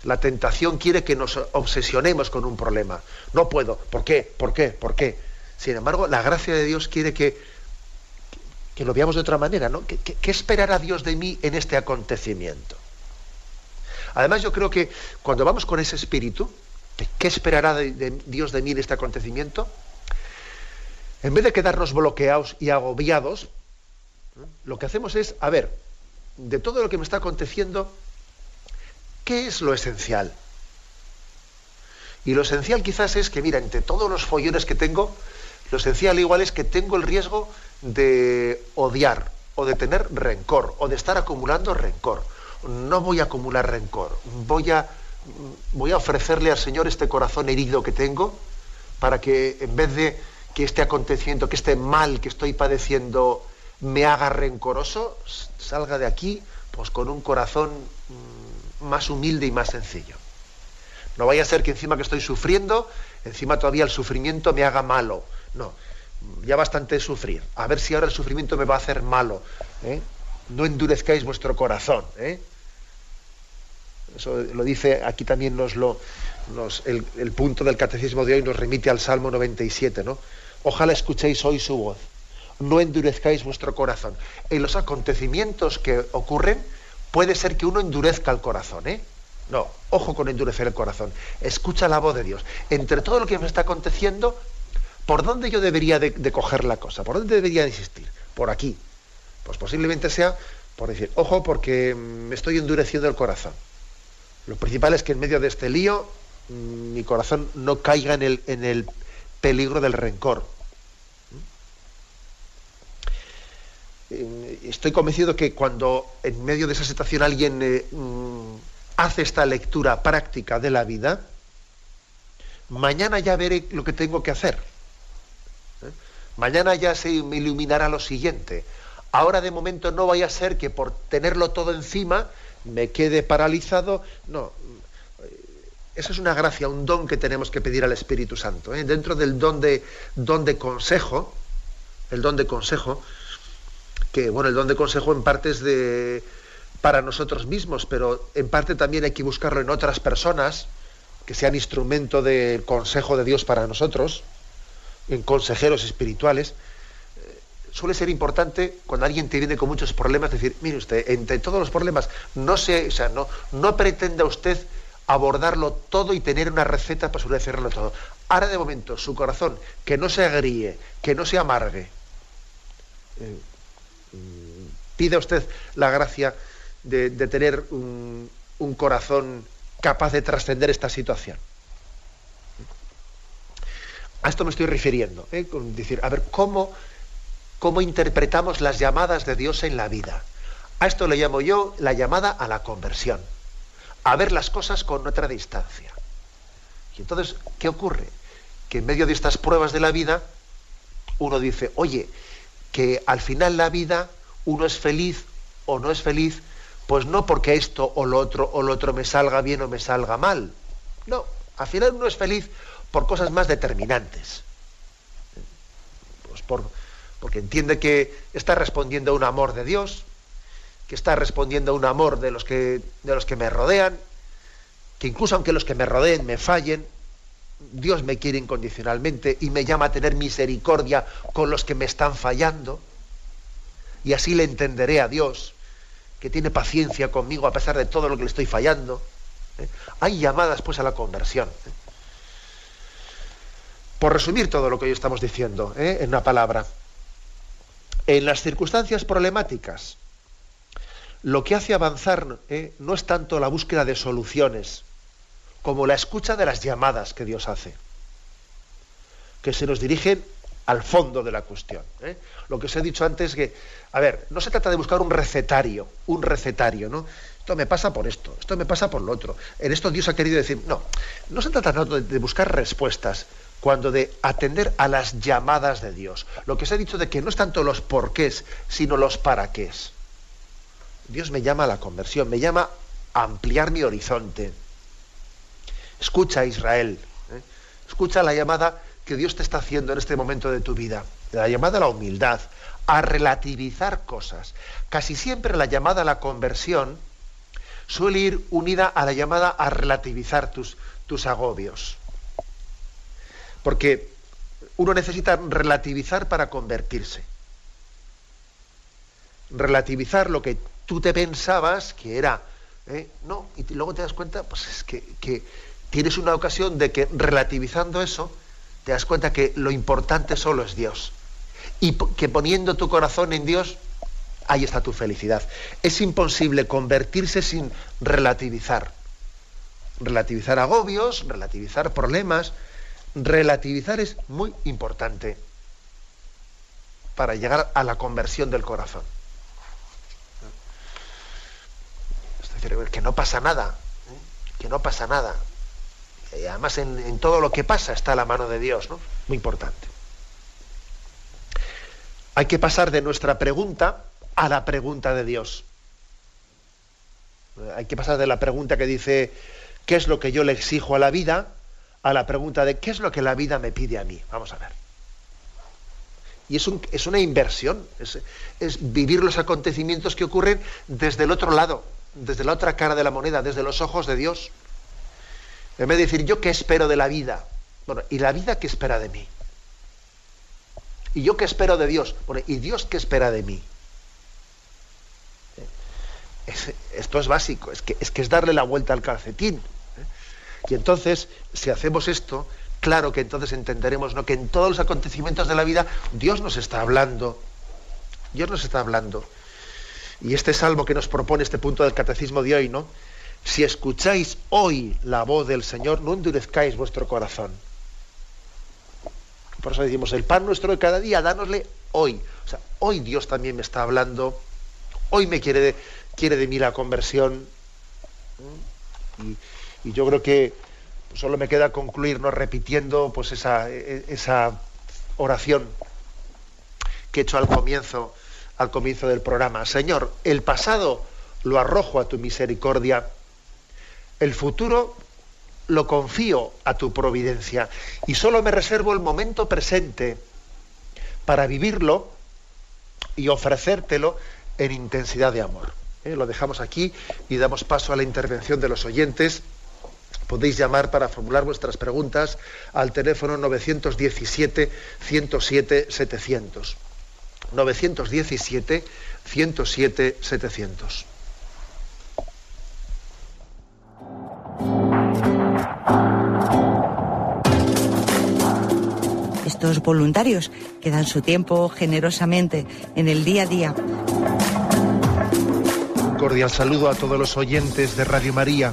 La tentación quiere que nos obsesionemos con un problema. No puedo. ¿Por qué? ¿Por qué? ¿Por qué? Sin embargo, la gracia de Dios quiere que, que lo veamos de otra manera, ¿no? ¿Qué, esperará Dios de mí en este acontecimiento? Además, yo creo que cuando vamos con ese espíritu, ¿qué esperará Dios de mí en este acontecimiento? En vez de quedarnos bloqueados y agobiados, lo que hacemos es, a ver, de todo lo que me está aconteciendo, ¿qué es lo esencial? Y lo esencial quizás es que, mira, entre todos los follones que tengo, lo esencial igual es que tengo el riesgo de odiar o de tener rencor o de estar acumulando rencor. No voy a acumular rencor, voy a, voy a ofrecerle al Señor este corazón herido que tengo para que en vez de que este acontecimiento, que este mal que estoy padeciendo me haga rencoroso, salga de aquí pues con un corazón mm, más humilde y más sencillo. No vaya a ser que encima que estoy sufriendo, encima todavía el sufrimiento me haga malo. No, ya bastante sufrir. A ver si ahora el sufrimiento me va a hacer malo. ¿eh? No endurezcáis vuestro corazón. ¿eh? Eso lo dice, aquí también nos lo, el, el, punto del catecismo de hoy nos remite al Salmo 97, ¿no? Ojalá escuchéis hoy su voz no endurezcáis vuestro corazón. En los acontecimientos que ocurren, puede ser que uno endurezca el corazón, ¿eh? No, ojo con endurecer el corazón. Escucha la voz de Dios. Entre todo lo que me está aconteciendo, ¿por dónde yo debería de, coger la cosa? ¿Por dónde debería de insistir? Por aquí. Pues posiblemente sea por decir, ojo, porque me estoy endureciendo el corazón. Lo principal es que en medio de este lío mm, mi corazón no caiga en el, peligro del rencor Eh, estoy convencido que cuando en medio de esa situación alguien eh, mm, hace esta lectura práctica de la vida, mañana ya veré lo que tengo que hacer. ¿Eh? Mañana ya se iluminará lo siguiente. Ahora de momento no vaya a ser que por tenerlo todo encima me quede paralizado. No, eso es una gracia, un don que tenemos que pedir al Espíritu Santo. Dentro del don de, don de consejo, el don de consejo, que bueno, el don de consejo en parte es de para nosotros mismos, pero en parte también hay que buscarlo en otras personas que sean instrumento del consejo de Dios para nosotros, en consejeros espirituales. Eh, suele ser importante cuando alguien te viene con muchos problemas decir, mire usted, entre todos los problemas, no se, o sea, no, no pretenda usted abordarlo todo y tener una receta para solucionarlo todo. Ahora de momento, su corazón, que no se agríe, que no se amargue. Eh, pide usted la gracia de, de tener un, un, corazón capaz de trascender esta situación. A esto me estoy refiriendo, ¿eh? con decir, a ver, ¿cómo, ¿cómo interpretamos las llamadas de Dios en la vida? A esto le llamo yo la llamada a la conversión, a ver las cosas con otra distancia. Y entonces, ¿qué ocurre? Que en medio de estas pruebas de la vida, uno dice, oye, que al final la vida uno es feliz o no es feliz, pues no porque esto o lo otro o lo otro me salga bien o me salga mal. No, al final uno es feliz por cosas más determinantes. Pues por, porque entiende que está respondiendo a un amor de Dios, que está respondiendo a un amor de los que, de los que me rodean, que incluso aunque los que me rodeen me fallen, Dios me quiere incondicionalmente y me llama a tener misericordia con los que me están fallando y así le entenderé a Dios, que tiene paciencia conmigo a pesar de todo lo que le estoy fallando. ¿eh? Hay llamadas pues a la conversión. ¿eh? Por resumir todo lo que hoy estamos diciendo ¿eh? en una palabra, en las circunstancias problemáticas, lo que hace avanzar no es tanto la búsqueda de soluciones, como la escucha de las llamadas que Dios hace, que se nos dirigen al fondo de la cuestión. ¿eh? Lo que os he dicho antes que, a ver, no se trata de buscar un recetario, un recetario, ¿no? esto me pasa por esto, esto me pasa por lo otro. En esto Dios ha querido decir, no, no se trata tanto de buscar respuestas, cuando de atender a las llamadas de Dios. Lo que se ha dicho de que no es tanto los porqués, sino los para qué. Dios me llama a la conversión, me llama a ampliar mi horizonte. Escucha Israel, ¿eh? escucha la llamada que Dios te está haciendo en este momento de tu vida, la llamada a la humildad, a relativizar cosas. Casi siempre la llamada a la conversión suele ir unida a la llamada a relativizar tus, tus agobios. Porque uno necesita relativizar para convertirse. Relativizar lo que tú te pensabas que era, ¿eh? no, y luego te das cuenta, pues es que, que tienes una ocasión de que relativizando eso, te das cuenta que lo importante solo es Dios. Y que poniendo tu corazón en Dios, ahí está tu felicidad. Es imposible convertirse sin relativizar. Relativizar agobios, relativizar problemas. Relativizar es muy importante para llegar a la conversión del corazón. Es decir, que no pasa nada, ¿eh? que no pasa nada. Además en, en, todo lo que pasa está la mano de Dios, ¿no? Muy importante. Hay que pasar de nuestra pregunta a la pregunta de Dios. Hay que pasar de la pregunta que dice, ¿qué es lo que yo le exijo a la vida? A la pregunta de ¿qué es lo que la vida me pide a mí? Vamos a ver. Y es, es una inversión, es, vivir los acontecimientos que ocurren desde el otro lado, desde la otra cara de la moneda, desde los ojos de Dios. En vez de decir, ¿yo qué espero de la vida? Bueno, ¿y la vida qué espera de mí? ¿Y yo qué espero de Dios? Bueno, ¿y Dios qué espera de mí? Es, esto es básico, es que, es que es darle la vuelta al calcetín. Y entonces, si hacemos esto, claro que entonces entenderemos ¿no? que en todos los acontecimientos de la vida Dios nos está hablando. Dios nos está hablando. Y este salmo que nos propone este punto del catecismo de hoy, ¿no? Si escucháis hoy la voz del Señor, no endurezcáis vuestro corazón. Por eso decimos, el pan nuestro de cada día, dánosle hoy. O sea, hoy Dios también me está hablando, hoy me quiere de, quiere de mí la conversión. Y, y yo creo que solo me queda concluirnos repitiendo pues esa, esa oración que he hecho al comienzo, al comienzo del programa. Señor, el pasado lo arrojo a tu misericordia, el futuro lo confío a tu providencia y solo me reservo el momento presente para vivirlo y ofrecértelo en intensidad de amor. ¿Eh? Lo dejamos aquí y damos paso a la intervención de los oyentes. Podéis llamar para formular vuestras preguntas al teléfono 917-107-700. 917-107-700. Estos voluntarios que dan su tiempo generosamente en el día a día. Un cordial saludo a todos los oyentes de Radio María.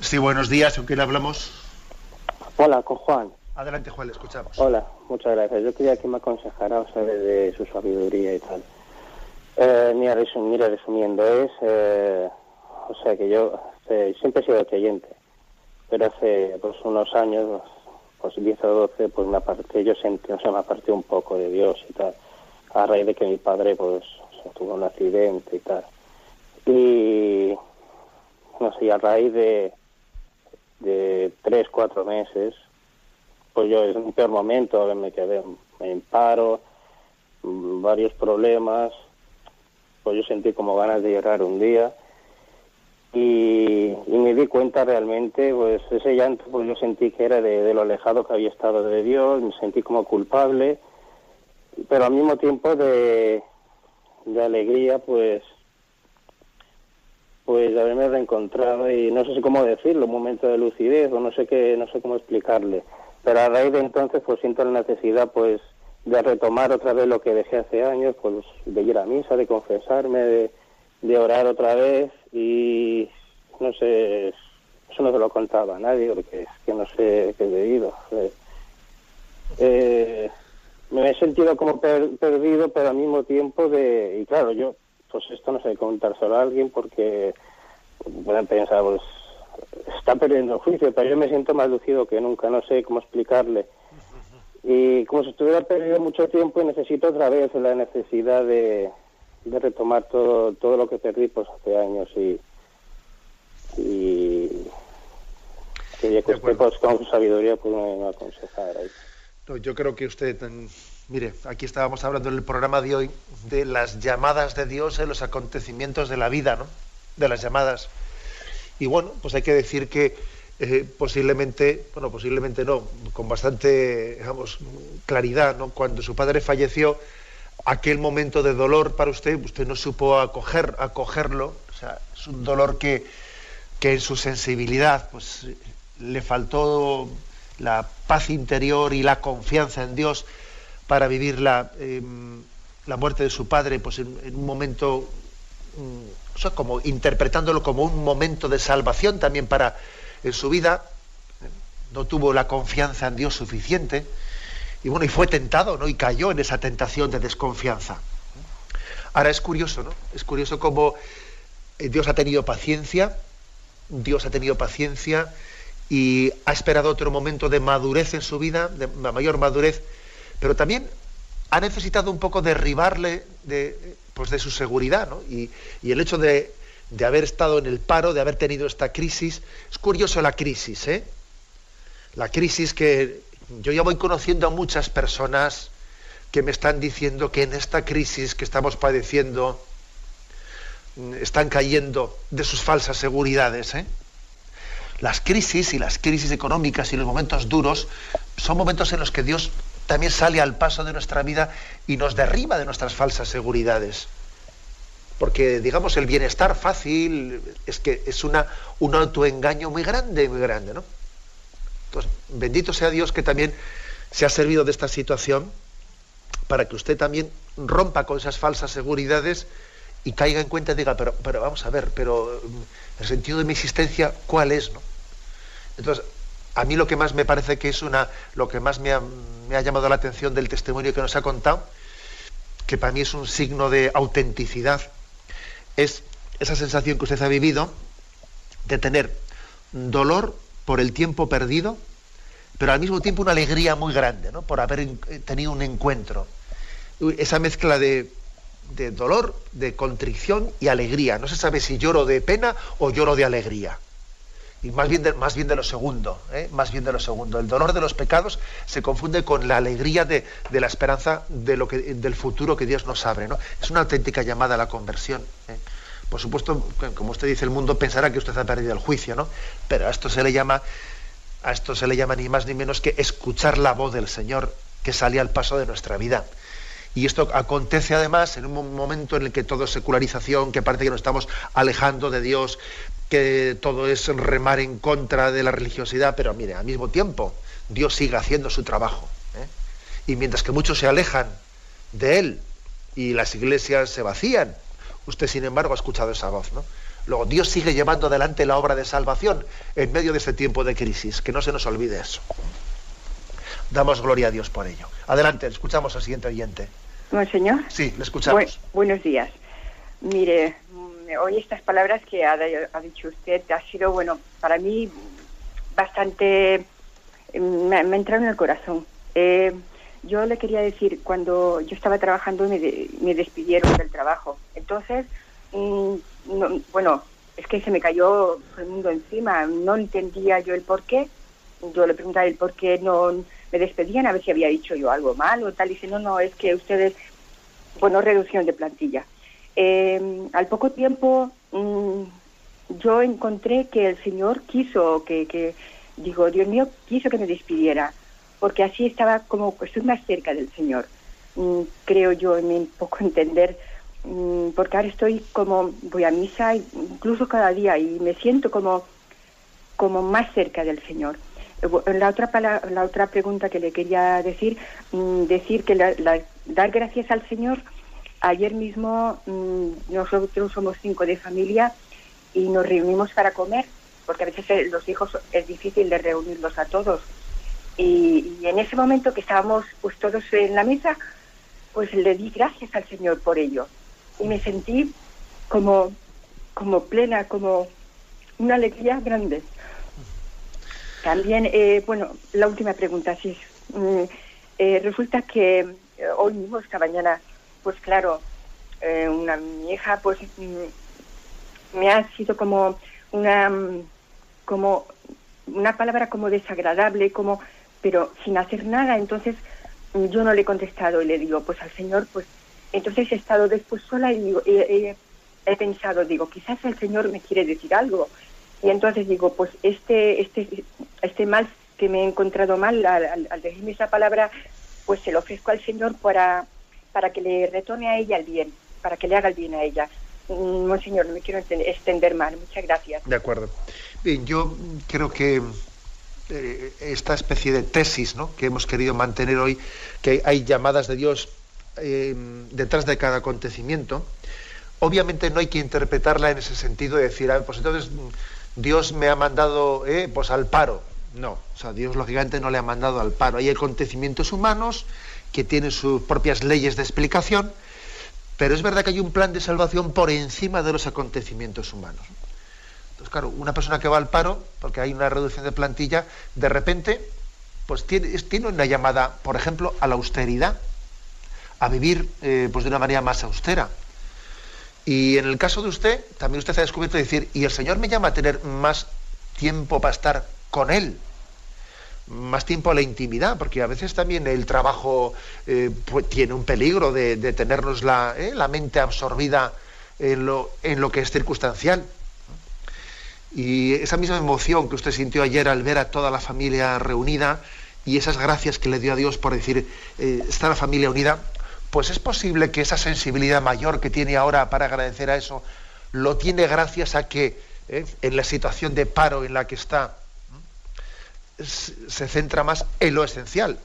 Sí, buenos días, ¿con quién hablamos? Hola, con Juan. Adelante, Juan, le escuchamos. Hola, muchas gracias. Yo quería que me aconsejara, o sea, de su sabiduría y tal. Eh, mira, resum- mira, resumiendo, es, eh, o sea, que yo eh, siempre he sido creyente, pero hace pues unos años, pues 10 o 12, pues me aparté, yo sentí, o sea, me aparté un poco de Dios y tal, a raíz de que mi padre pues tuvo un accidente y tal. Y no sé, a raíz de, de tres, cuatro meses, pues yo en un peor momento me quedé en paro, varios problemas, pues yo sentí como ganas de llorar un día y, me di cuenta realmente, pues ese llanto, pues yo sentí que era de, lo alejado que había estado de Dios, me sentí como culpable, pero al mismo tiempo de, de alegría, pues pues haberme reencontrado y no sé cómo decirlo, un momento de lucidez o no sé qué, no sé cómo explicarle. Pero a raíz de entonces pues siento la necesidad pues de retomar otra vez lo que dejé hace años, pues de ir a misa, de confesarme, de, orar otra vez y no sé, eso no se lo contaba a nadie porque es que no sé qué he debido. Eh, me he sentido como perdido, pero al mismo tiempo de, y claro, yo, pues esto no sé contar solo a alguien porque pueden pensar, pues está perdiendo el juicio, pero yo me siento más lucido que nunca, no sé cómo explicarle. Y como si estuviera perdido mucho tiempo y necesito otra vez la necesidad de, de retomar todo todo lo que perdí pues hace años y y que usted pues, con su sabiduría pues me, aconsejar yo creo que usted mire aquí estábamos hablando en el programa de hoy de las llamadas de Dios en los acontecimientos de la vida no de las llamadas. Y bueno pues hay que decir que eh, posiblemente, bueno, posiblemente no, con bastante, digamos, claridad, ¿no? Cuando su padre falleció, aquel momento de dolor para usted, usted no supo acoger, acogerlo, o sea, es un dolor que, que en su sensibilidad, pues, le faltó la paz interior y la confianza en Dios para vivir la, em, la muerte de su padre, pues en, un momento, mm, como interpretándolo como un momento de salvación también para en su vida, no tuvo la confianza en Dios suficiente, y bueno, y fue tentado, ¿no? Y cayó en esa tentación de desconfianza. Ahora es curioso, ¿no? Es curioso cómo eh, Dios ha tenido paciencia, Dios ha tenido paciencia y ha esperado otro momento de madurez en su vida, de mayor madurez, pero también ha necesitado un poco derribarle de, pues su seguridad, ¿no? y el hecho de de haber estado en el paro, de haber tenido esta crisis. Es curioso la crisis, ¿eh? La crisis que yo ya voy conociendo a muchas personas que me están diciendo que en esta crisis que estamos padeciendo mm, están cayendo de sus falsas seguridades. ¿eh? Las crisis y las crisis económicas y los momentos duros son momentos en los que Dios también sale al paso de nuestra vida y nos derriba de nuestras falsas seguridades porque digamos el bienestar fácil es que es una, un autoengaño muy grande, muy grande, ¿no? Entonces, bendito sea Dios que también se ha servido de esta situación para que usted también rompa con esas falsas seguridades y caiga en cuenta y diga, pero, vamos a ver, pero mm, el sentido de mi existencia, ¿cuál es? No? Entonces, a mí lo que más me parece que es una, lo que más me ha, me ha llamado la atención del testimonio que nos ha contado, que para mí es un signo de autenticidad, es esa sensación que usted ha vivido de tener dolor por el tiempo perdido, pero al mismo tiempo una alegría muy grande, ¿no? Por haber tenido un encuentro. Esa mezcla de, dolor, de contrición y alegría. No se sabe si lloro de pena o lloro de alegría. Y más bien de, más bien de lo segundo, ¿eh? más bien de lo segundo. El dolor de los pecados se confunde con la alegría de, la esperanza de lo que, del futuro que Dios nos abre. ¿no? Es una auténtica llamada a la conversión. ¿eh? Por supuesto, como usted dice, el mundo pensará que usted ha perdido el juicio, ¿no? Pero a esto se le llama, a esto se le llama ni más ni menos que escuchar la voz del Señor que sale al paso de nuestra vida. Y esto acontece además en un momento en el que todo es secularización, que parece que nos estamos alejando de Dios, que todo es remar en contra de la religiosidad, pero mire, al mismo tiempo Dios sigue haciendo su trabajo. ¿eh? Y mientras que muchos se alejan de Él y las iglesias se vacían, usted sin embargo ha escuchado esa voz. ¿no? Luego Dios sigue llevando adelante la obra de salvación en medio de este tiempo de crisis, que no se nos olvide eso. Damos gloria a Dios por ello. Adelante, escuchamos al siguiente oyente. señor? Sí, le escuchamos. buenos días. Mire, hoy estas palabras que ha, dicho usted ha sido, bueno, para mí bastante... Me, me entraron en el corazón. Eh, yo le quería decir, cuando yo estaba trabajando me, me despidieron del trabajo. Entonces, mm, bueno, es que se me cayó el mundo encima. No entendía yo el por qué. Yo le preguntaba el por qué no me despedían, a ver si había dicho yo algo mal o tal. Y dice, no, no, es que ustedes, bueno, reducción de plantilla. Eh, al poco tiempo mm, yo encontré que el Señor quiso que, digo, Dios mío, quiso que me despidiera, porque así estaba como, estoy más cerca del Señor, mm, creo yo, en mi poco entender, mm, porque ahora estoy como, voy a misa incluso cada día y me siento como, como más cerca del Señor. La otra, la otra pregunta que le quería decir, decir que dar gracias al Señor, ayer mismo nosotros somos cinco de familia, y nos reunimos para comer, porque a veces eh, los hijos es difícil de reunirlos a todos. Y, en ese momento que estábamos pues todos en la mesa, pues le di gracias al Señor por ello. Y me sentí como, como plena, como una alegría grande. También, eh, bueno, la última pregunta, sí. Mm, eh, resulta que hoy mismo, esta mañana, pues claro, una mi hija pues mm, me ha sido como una como una palabra como desagradable, como pero sin hacer nada, entonces yo no le he contestado y le digo, pues al Señor, pues entonces he estado después sola y digo, he, pensado, digo, quizás el Señor me quiere decir algo. Y entonces digo, pues este, este, este mal que me he encontrado mal al, al decirme esa palabra, pues se lo ofrezco al Señor para, para que le retorne a ella el bien, para que le haga el bien a ella. Monseñor, no me quiero extender mal. Muchas gracias. De acuerdo. Bien, yo creo que eh, esta especie de tesis ¿no? que hemos querido mantener hoy, que hay llamadas de Dios eh, detrás de cada acontecimiento, obviamente no hay que interpretarla en ese sentido de decir, ah, pues entonces Dios me ha mandado eh, pues al paro. No, o sea, Dios lógicamente no le ha mandado al paro. Hay acontecimientos humanos que tienen sus propias leyes de explicación pero es verdad que hay un plan de salvación por encima de los acontecimientos humanos. Entonces, claro, una persona que va al paro, porque hay una reducción de plantilla, de repente, pues tiene, tiene una llamada, por ejemplo, a la austeridad, a vivir eh, pues de una manera más austera. Y en el caso de usted, también usted ha descubierto decir, y el Señor me llama a tener más tiempo para estar con Él más tiempo a la intimidad, porque a veces también el trabajo eh, pues, tiene un peligro de, tenernos eh, la, mente absorbida en lo, en lo que es circunstancial. Y esa misma emoción que usted sintió ayer al ver a toda la familia reunida y esas gracias que le dio a Dios por decir, eh, está la familia unida, pues es posible que esa sensibilidad mayor que tiene ahora para agradecer a eso, lo tiene gracias a que en la situación de paro en la que está, se centra más en lo esencial.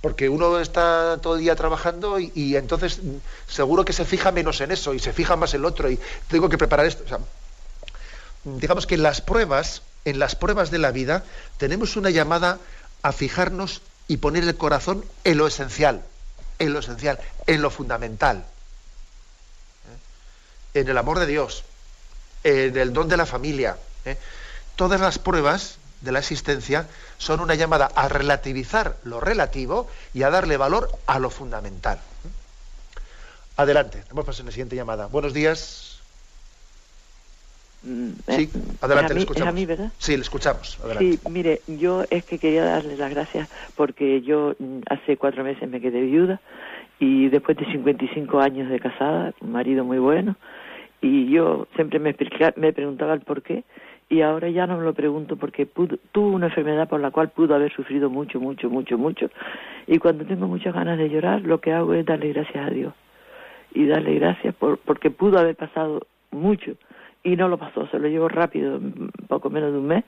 Porque uno está todo el día trabajando y, entonces seguro que se fija menos en eso y se fija más en lo otro y tengo que preparar esto. digamos que en las pruebas, en las pruebas de la vida, tenemos una llamada a fijarnos y poner el corazón en lo esencial, en lo esencial, en lo fundamental, ¿eh? en el amor de Dios, en el don de la familia. ¿eh? Todas las pruebas de la existencia son una llamada a relativizar lo relativo y a darle valor a lo fundamental. Adelante, hemos pasado en la siguiente llamada. Buenos días. Mm, sí, eh, adelante, le escuchamos. a mí, ¿verdad? Sí, le escuchamos. Adelante. Sí, mire, yo es que quería darle las gracias porque yo mm, hace cuatro meses me quedé viuda y después de 55 años de casada, un marido muy bueno, y yo siempre me, me preguntaba el por qué y ahora ya no me lo pregunto porque tuvo una enfermedad por la cual pudo haber sufrido mucho, mucho, mucho, mucho. Y cuando tengo muchas ganas de llorar, lo que hago es darle gracias a Dios. Y darle gracias por, porque pudo haber pasado mucho. Y no lo pasó, se lo llevó rápido, poco menos de un mes.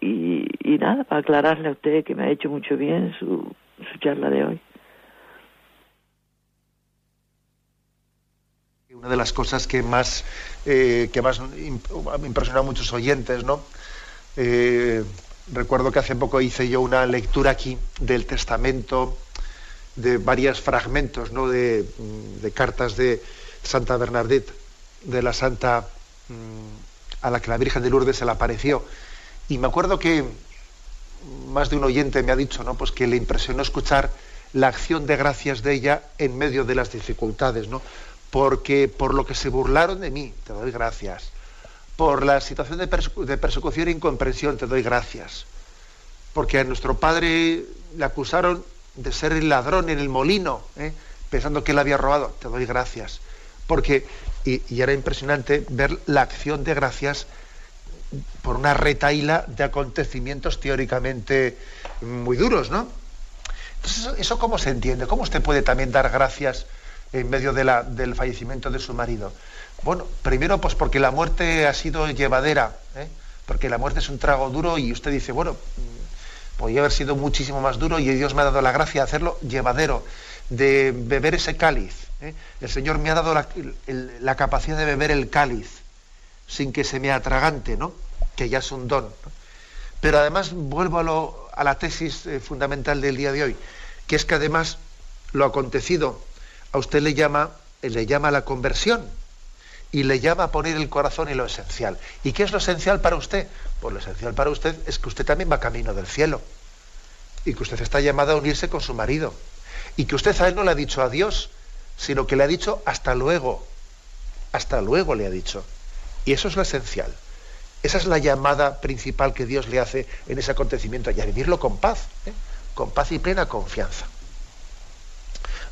Y, y nada, para aclararle a usted que me ha hecho mucho bien su, su charla de hoy. Una de las cosas que más, eh, que más impresionado a muchos oyentes, ¿no? Eh, recuerdo que hace poco hice yo una lectura aquí del testamento, de varios fragmentos, ¿no? De, cartas de Santa Bernadette, de la Santa mm, a la que la Virgen de Lourdes se le apareció. Y me acuerdo que más de un oyente me ha dicho, ¿no? Pues que le impresionó escuchar la acción de gracias de ella en medio de las dificultades, ¿no? Porque por lo que se burlaron de mí, te doy gracias. Por la situación de, persecución e incomprensión, te doy gracias. Porque a nuestro padre le acusaron de ser el ladrón en el molino, ¿eh? pensando que él había robado, te doy gracias. Porque, y, era impresionante ver la acción de gracias por una retaila de acontecimientos teóricamente muy duros, ¿no? Entonces, ¿eso cómo se entiende? ¿Cómo usted puede también dar gracias en medio del fallecimiento de su marido? Bueno, primero, pues porque la muerte ha sido llevadera, ¿eh? porque la muerte es un trago duro y usted dice, bueno, mm, podría haber sido muchísimo más duro y Dios me ha dado la gracia de hacerlo llevadero, de beber ese cáliz. ¿eh? El Señor me ha dado la capacidad de beber el cáliz sin que se me atragante, ¿no? que ya es un don. Pero además vuelvo a, la tesis eh, fundamental del día de hoy, que es que además lo acontecido a usted le llama, le llama la conversión y le llama a poner el corazón en lo esencial. ¿Y qué es lo esencial para usted? Pues lo esencial para usted es que usted también va camino del cielo y que usted está llamado a unirse con su marido y que usted a él no le ha dicho adiós, sino que le ha dicho hasta luego. Hasta luego le ha dicho. Y eso es lo esencial. Esa es la llamada principal que Dios le hace en ese acontecimiento y a vivirlo con paz, ¿eh? con paz y plena confianza.